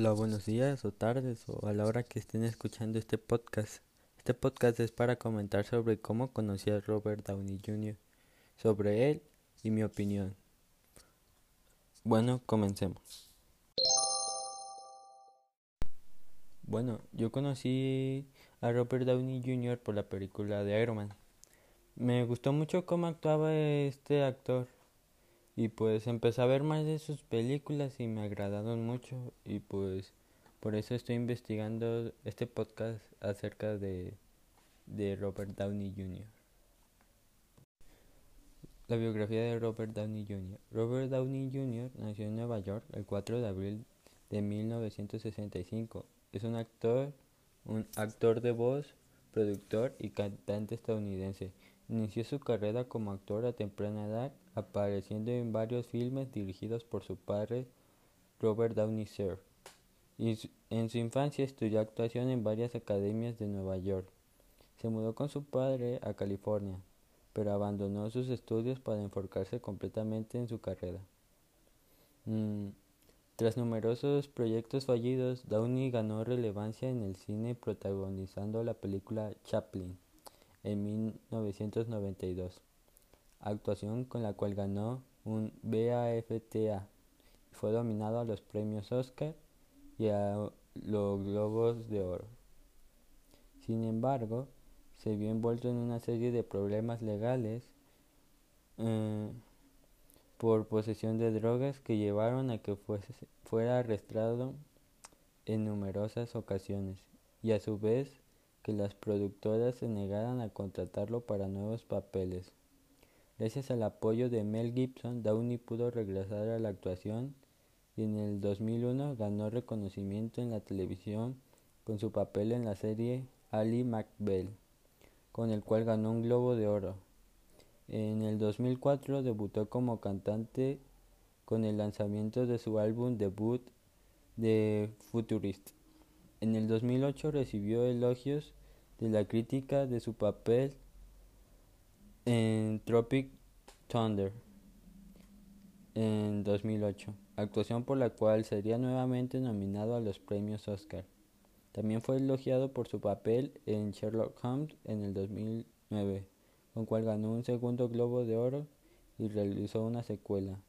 Hola, buenos días o tardes o a la hora que estén escuchando este podcast. Este podcast es para comentar sobre cómo conocí a Robert Downey Jr., sobre él y mi opinión. Bueno, comencemos. Bueno, yo conocí a Robert Downey Jr. por la película de Iron Man. Me gustó mucho cómo actuaba este actor y pues empecé a ver más de sus películas y me agradaron mucho y pues por eso estoy investigando este podcast acerca de, de Robert Downey Jr. La biografía de Robert Downey Jr. Robert Downey Jr. nació en Nueva York el 4 de abril de 1965. Es un actor, un actor de voz, productor y cantante estadounidense. Inició su carrera como actor a temprana edad, apareciendo en varios filmes dirigidos por su padre Robert Downey Sr. en su infancia estudió actuación en varias academias de Nueva York. Se mudó con su padre a California, pero abandonó sus estudios para enfocarse completamente en su carrera. Mm, tras numerosos proyectos fallidos, Downey ganó relevancia en el cine protagonizando la película Chaplin en 1992, actuación con la cual ganó un BAFTA y fue nominado a los premios Oscar y a los Globos de Oro. Sin embargo, se vio envuelto en una serie de problemas legales eh, por posesión de drogas que llevaron a que fuese, fuera arrestado en numerosas ocasiones y a su vez que las productoras se negaran a contratarlo para nuevos papeles. Gracias al apoyo de Mel Gibson, Downey pudo regresar a la actuación y en el 2001 ganó reconocimiento en la televisión con su papel en la serie Ali McBeal, con el cual ganó un Globo de Oro. En el 2004 debutó como cantante con el lanzamiento de su álbum debut de Futurist. En el 2008 recibió elogios de la crítica de su papel en Tropic Thunder en 2008, actuación por la cual sería nuevamente nominado a los premios Oscar. También fue elogiado por su papel en Sherlock Holmes en el 2009, con cual ganó un segundo Globo de Oro y realizó una secuela.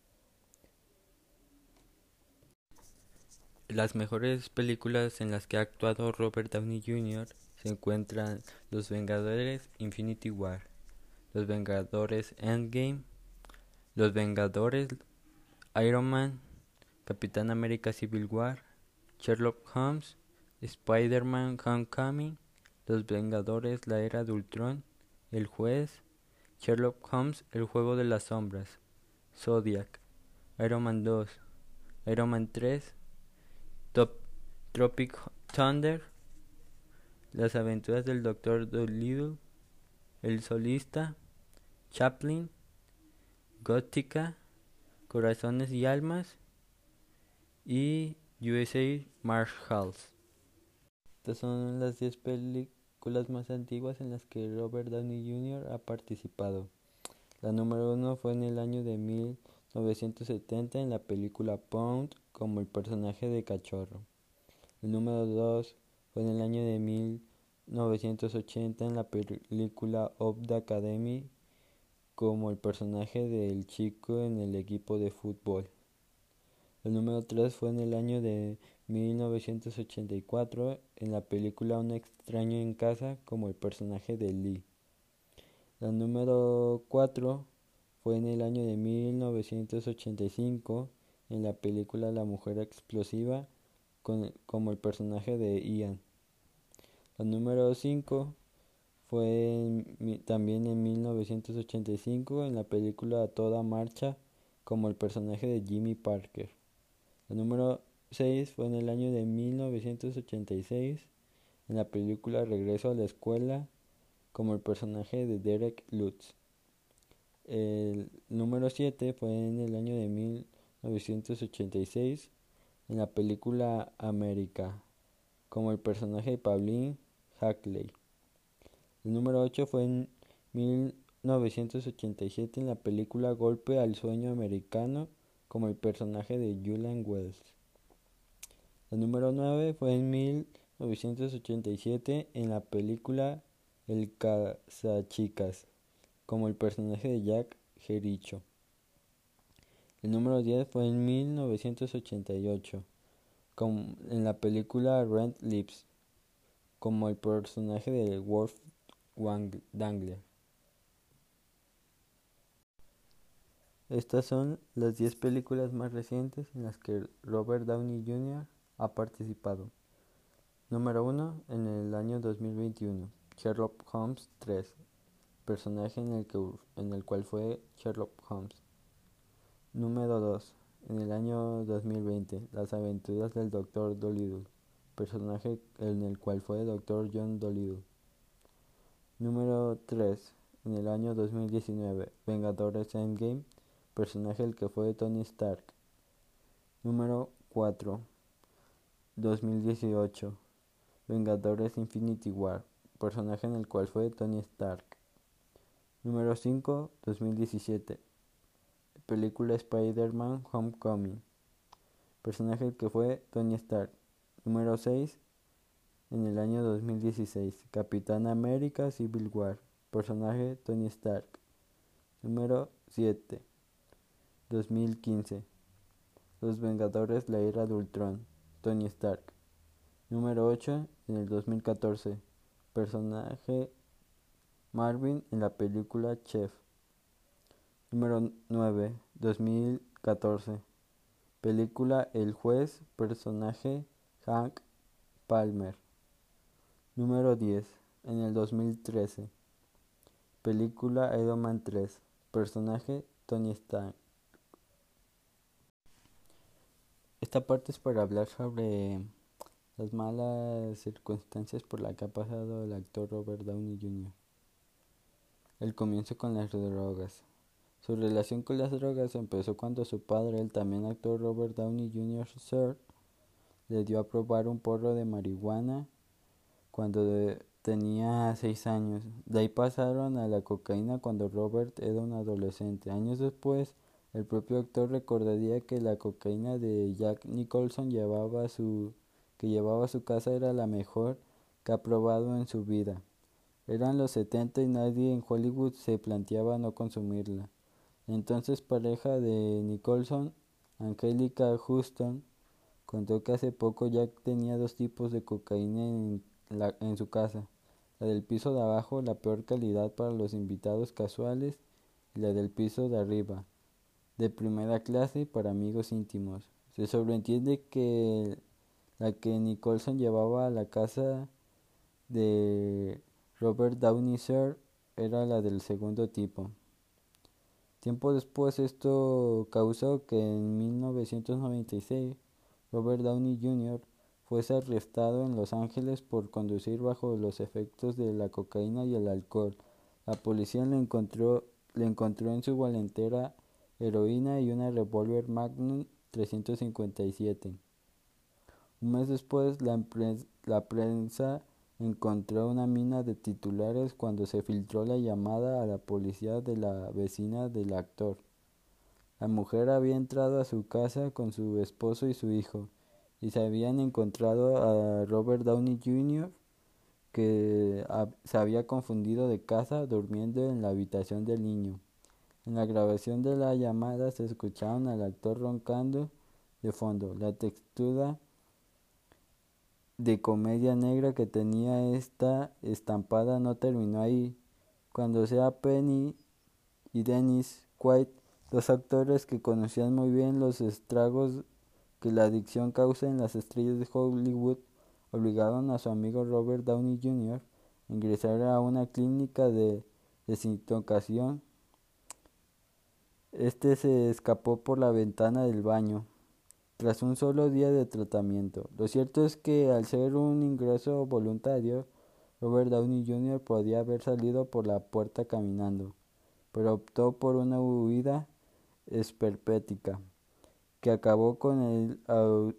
Las mejores películas en las que ha actuado Robert Downey Jr se encuentran Los Vengadores Infinity War, Los Vengadores Endgame, Los Vengadores Iron Man, Capitán América Civil War, Sherlock Holmes, Spider-Man Homecoming, Los Vengadores La Era de Ultron, El Juez, Sherlock Holmes El Juego de las Sombras, Zodiac, Iron Man 2, Iron Man 3, Top, Tropic Thunder, las aventuras del Dr. Dolittle, El solista, Chaplin, Gótica, Corazones y Almas y USA Marshals. Estas son las 10 películas más antiguas en las que Robert Downey Jr. ha participado. La número uno fue en el año de 1970 en la película Pound como el personaje de cachorro. El número 2 fue en el año de 1980 en la película Of Academy como el personaje del chico en el equipo de fútbol. El número 3 fue en el año de 1984 en la película Un extraño en casa como el personaje de Lee. La número 4 fue en el año de 1985 en la película La mujer explosiva como el personaje de Ian. La número 5 fue también en 1985 en la película Toda Marcha como el personaje de Jimmy Parker. La número 6 fue en el año de 1986 en la película Regreso a la Escuela como el personaje de Derek Lutz. El número 7 fue en el año de 1986 en la película América, como el personaje de Pauline Hackley. El número 8 fue en 1987 en la película Golpe al Sueño Americano, como el personaje de Julian Wells. La número 9 fue en 1987 en la película El Chicas como el personaje de Jack Jericho. El número 10 fue en 1988 en la película Rent Lips como el personaje de Wolf Dangler. Estas son las 10 películas más recientes en las que Robert Downey Jr. ha participado. Número 1. En el año 2021, Sherlock Holmes 3, personaje en el, que, en el cual fue Sherlock Holmes. Número 2. En el año 2020, Las aventuras del Dr. Dolittle, personaje en el cual fue Dr. John Dolittle. Número 3. En el año 2019, Vengadores Endgame, personaje el que fue Tony Stark. Número 4. 2018. Vengadores Infinity War, personaje en el cual fue Tony Stark. Número 5. 2017. Película Spider-Man Homecoming, personaje que fue Tony Stark. Número 6. En el año 2016. Capitán América Civil War, personaje Tony Stark. Número 7. 2015. Los Vengadores, la era de Ultron, Tony Stark. Número 8. En el 2014. Personaje Marvin en la película Chef. Número 9. 2014. Película El juez, personaje Hank Palmer. Número 10. En el 2013. Película Iron Man 3. Personaje Tony Stark. Esta parte es para hablar sobre las malas circunstancias por las que ha pasado el actor Robert Downey Jr. El comienzo con las drogas. Su relación con las drogas empezó cuando su padre, el también actor Robert Downey Jr. Sir, le dio a probar un porro de marihuana cuando tenía seis años. De ahí pasaron a la cocaína cuando Robert era un adolescente. Años después, el propio actor recordaría que la cocaína de Jack Nicholson llevaba su, que llevaba a su casa era la mejor que ha probado en su vida. Eran los 70 y nadie en Hollywood se planteaba no consumirla. Entonces pareja de Nicholson, Angelica Houston, contó que hace poco Jack tenía dos tipos de cocaína en, en su casa. La del piso de abajo, la peor calidad para los invitados casuales, y la del piso de arriba, de primera clase para amigos íntimos. Se sobreentiende que la que Nicholson llevaba a la casa de Robert Downey Sr. era la del segundo tipo. Tiempo después esto causó que en 1996 Robert Downey Jr. fuese arrestado en Los Ángeles por conducir bajo los efectos de la cocaína y el alcohol. La policía le encontró, le encontró en su valentera heroína y una revólver Magnum 357. Un mes después, la, la, prensa encontró una mina de titulares cuando se filtró la llamada a la policía de la vecina del actor. La mujer había entrado a su casa con su esposo y su hijo, y se habían encontrado a Robert Downey Jr., que se había confundido de casa durmiendo en la habitación del niño. En la grabación de la llamada se escucharon al actor roncando de fondo. La textura de comedia negra que tenía esta estampada no terminó ahí. Cuando sea Penny y Dennis Quaid, dos actores que conocían muy bien los estragos que la adicción causa en las estrellas de Hollywood, obligaron a su amigo Robert Downey Jr. a ingresar a una clínica de desintoxicación este se escapó por la ventana del baño tras un solo día de tratamiento. Lo cierto es que al ser un ingreso voluntario, Robert Downey Jr. podía haber salido por la puerta caminando, pero optó por una huida esperpética que acabó con él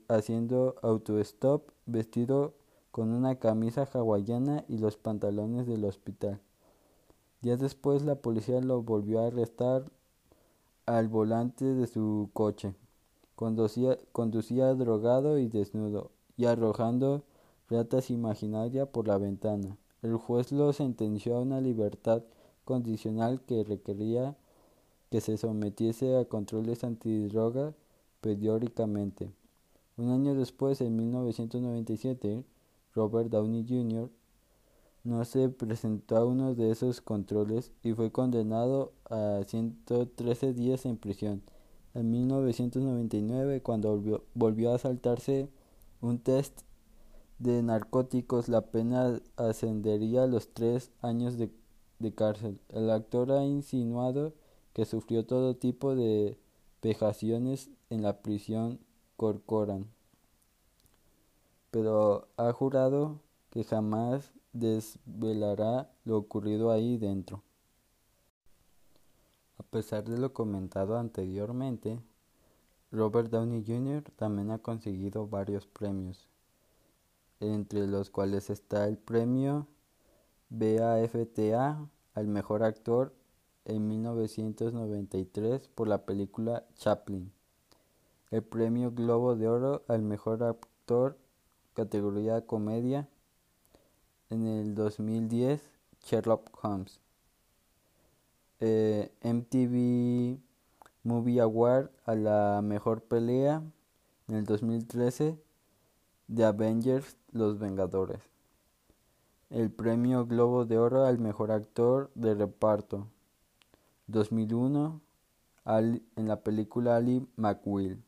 haciendo autostop vestido con una camisa hawaiana y los pantalones del hospital. Días después la policía lo volvió a arrestar al volante de su coche. Conducía, conducía drogado y desnudo. y arrojando ratas imaginarias por la ventana. El juez lo sentenció a una libertad condicional que requería que se sometiese a controles antidroga periódicamente. Un año después, en 1997, Robert Downey Jr. no se presentó a uno de esos controles y fue condenado a 113 días en prisión. En 1999, cuando volvió, a saltarse un test de narcóticos, la pena ascendería a los tres años de cárcel. El actor ha insinuado que sufrió todo tipo de vejaciones en la prisión Corcoran, pero ha jurado que jamás desvelará lo ocurrido ahí dentro. A pesar de lo comentado anteriormente, Robert Downey Jr. también ha conseguido varios premios, entre los cuales está el premio BAFTA al mejor actor en 1993 por la película Chaplin. El premio Globo de Oro al mejor actor categoría comedia en el 2010 Sherlock Holmes. Eh, MTV Movie Award a la mejor pelea en el 2013 de Avengers Los Vengadores. El premio Globo de Oro al mejor actor de reparto 2001 en la película Ali McWill.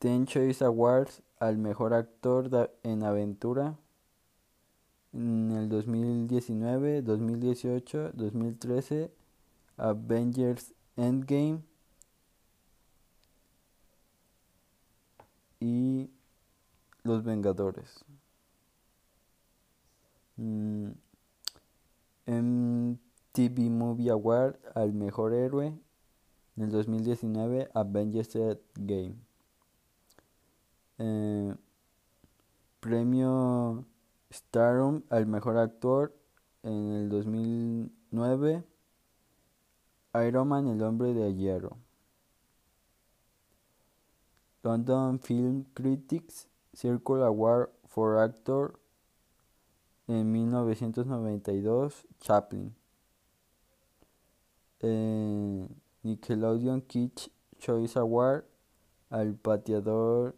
Ten Choice Awards al mejor actor en aventura en el 2019, 2018, 2013, Avengers Endgame y Los Vengadores. Mm, TV Movie Award al mejor héroe en el 2019 Avengers Game. Eh, premio Starum al mejor actor en el 2009 Iron Man el hombre de hierro. London Film Critics Circle Award for Actor en 1992 Chaplin. Eh, Nickelodeon Kids Choice Award al pateador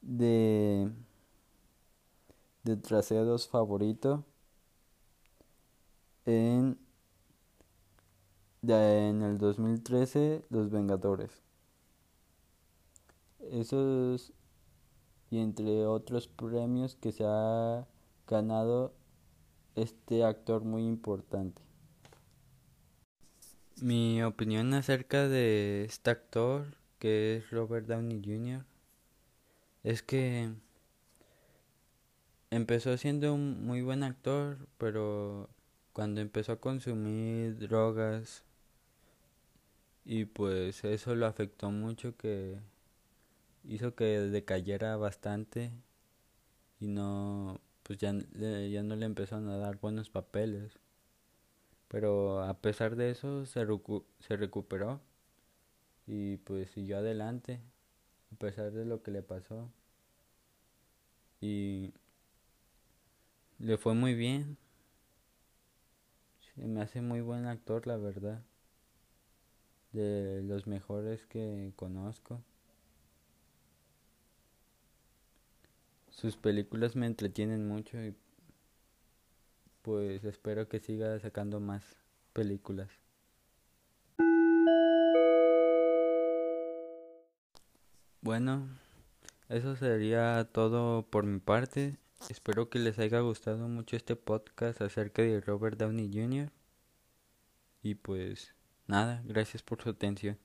de, de traseros favorito en, en el 2013 Los Vengadores. Esos y entre otros premios que se ha ganado este actor muy importante. Mi opinión acerca de este actor, que es Robert Downey Jr., es que empezó siendo un muy buen actor, pero cuando empezó a consumir drogas y pues eso lo afectó mucho que hizo que decayera bastante y no pues ya, ya no le empezaron a dar buenos papeles. Pero a pesar de eso se, se recuperó y pues siguió adelante a pesar de lo que le pasó. Y le fue muy bien se me hace muy buen actor la verdad de los mejores que conozco sus películas me entretienen mucho y pues espero que siga sacando más películas. Bueno, eso sería todo por mi parte. Espero que les haya gustado mucho este podcast acerca de Robert Downey Jr. Y pues nada, gracias por su atención.